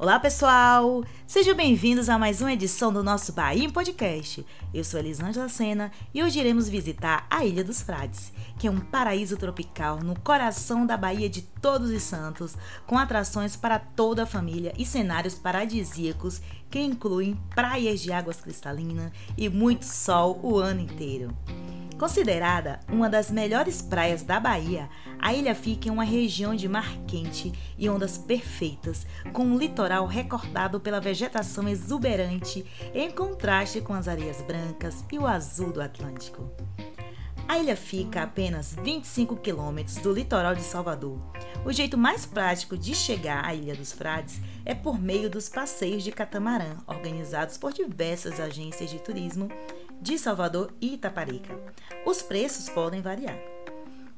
Olá, pessoal! Sejam bem-vindos a mais uma edição do nosso Bahia Podcast. Eu sou Elisângela Sena e hoje iremos visitar a Ilha dos Frades, que é um paraíso tropical no coração da Bahia de Todos os Santos, com atrações para toda a família e cenários paradisíacos que incluem praias de águas cristalinas e muito sol o ano inteiro. Considerada uma das melhores praias da Bahia, a ilha fica em uma região de mar quente e ondas perfeitas, com um litoral recordado pela vegetação exuberante em contraste com as areias brancas e o azul do Atlântico. A ilha fica a apenas 25 quilômetros do litoral de Salvador. O jeito mais prático de chegar à Ilha dos Frades é por meio dos passeios de catamarã, organizados por diversas agências de turismo de Salvador e Itaparica. Os preços podem variar.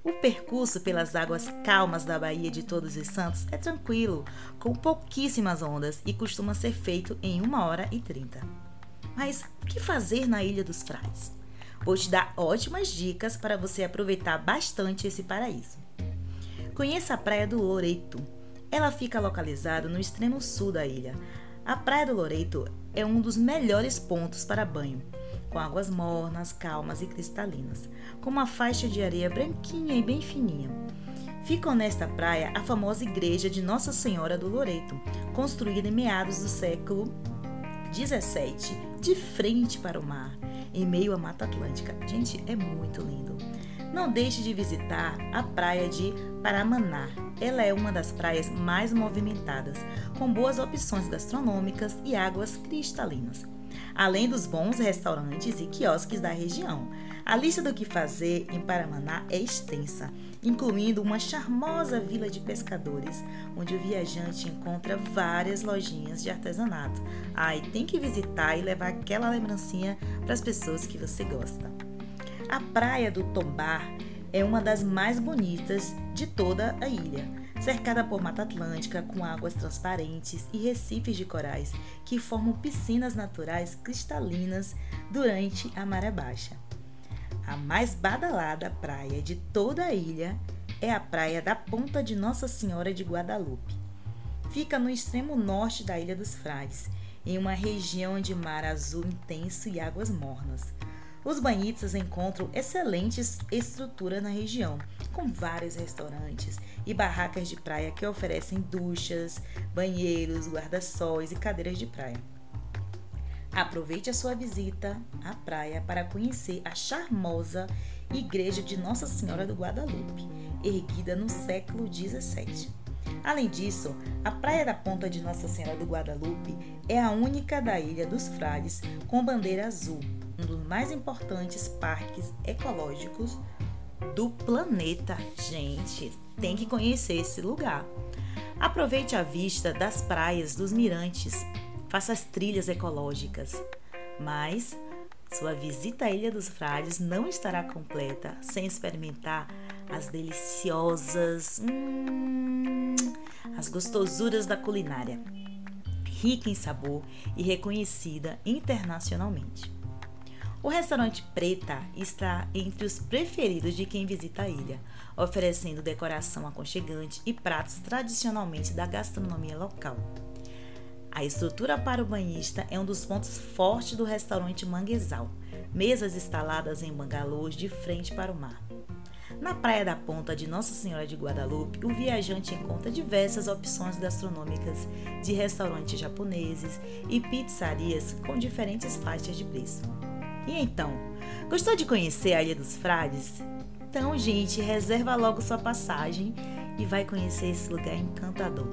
O percurso pelas águas calmas da Baía de Todos os Santos é tranquilo, com pouquíssimas ondas e costuma ser feito em 1 hora e 30. Mas o que fazer na Ilha dos Frades? Vou te dar ótimas dicas para você aproveitar bastante esse paraíso. Conheça a Praia do Loreto. Ela fica localizada no extremo sul da ilha. A Praia do Loreto é um dos melhores pontos para banho com águas mornas, calmas e cristalinas, com uma faixa de areia branquinha e bem fininha. Ficam nesta praia a famosa igreja de Nossa Senhora do Loreto, construída em meados do século 17, de frente para o mar, em meio à Mata Atlântica. Gente, é muito lindo. Não deixe de visitar a praia de Paramaná. Ela é uma das praias mais movimentadas, com boas opções gastronômicas e águas cristalinas além dos bons restaurantes e quiosques da região. A lista do que fazer em Paramaná é extensa, incluindo uma charmosa vila de pescadores, onde o viajante encontra várias lojinhas de artesanato. Ai, tem que visitar e levar aquela lembrancinha para as pessoas que você gosta. A praia do Tombar é uma das mais bonitas de toda a ilha cercada por Mata Atlântica com águas transparentes e recifes de corais que formam piscinas naturais cristalinas durante a maré baixa. A mais badalada praia de toda a ilha é a praia da Ponta de Nossa Senhora de Guadalupe. Fica no extremo norte da Ilha dos Frades, em uma região de mar azul intenso e águas mornas. Os banhistas encontram excelente estrutura na região, com vários restaurantes e barracas de praia que oferecem duchas, banheiros, guarda-sóis e cadeiras de praia. Aproveite a sua visita à praia para conhecer a charmosa Igreja de Nossa Senhora do Guadalupe, erguida no século XVII. Além disso, a Praia da Ponta de Nossa Senhora do Guadalupe é a única da Ilha dos Frades com bandeira azul, um dos mais importantes parques ecológicos do planeta. Gente, tem que conhecer esse lugar. Aproveite a vista das praias dos mirantes, faça as trilhas ecológicas. Mas sua visita à Ilha dos Frades não estará completa sem experimentar as deliciosas, hum, as gostosuras da culinária, rica em sabor e reconhecida internacionalmente. O restaurante Preta está entre os preferidos de quem visita a ilha, oferecendo decoração aconchegante e pratos tradicionalmente da gastronomia local. A estrutura para o banhista é um dos pontos fortes do restaurante Manguezal, mesas instaladas em bangalôs de frente para o mar. Na Praia da Ponta de Nossa Senhora de Guadalupe, o viajante encontra diversas opções gastronômicas de restaurantes japoneses e pizzarias com diferentes faixas de preço. E então, gostou de conhecer a Ilha dos Frades? Então, gente, reserva logo sua passagem e vai conhecer esse lugar encantador.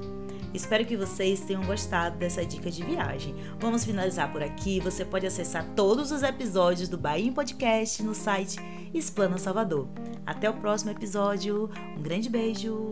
Espero que vocês tenham gostado dessa dica de viagem. Vamos finalizar por aqui. Você pode acessar todos os episódios do Bahia Podcast no site Explana Salvador. Até o próximo episódio. Um grande beijo.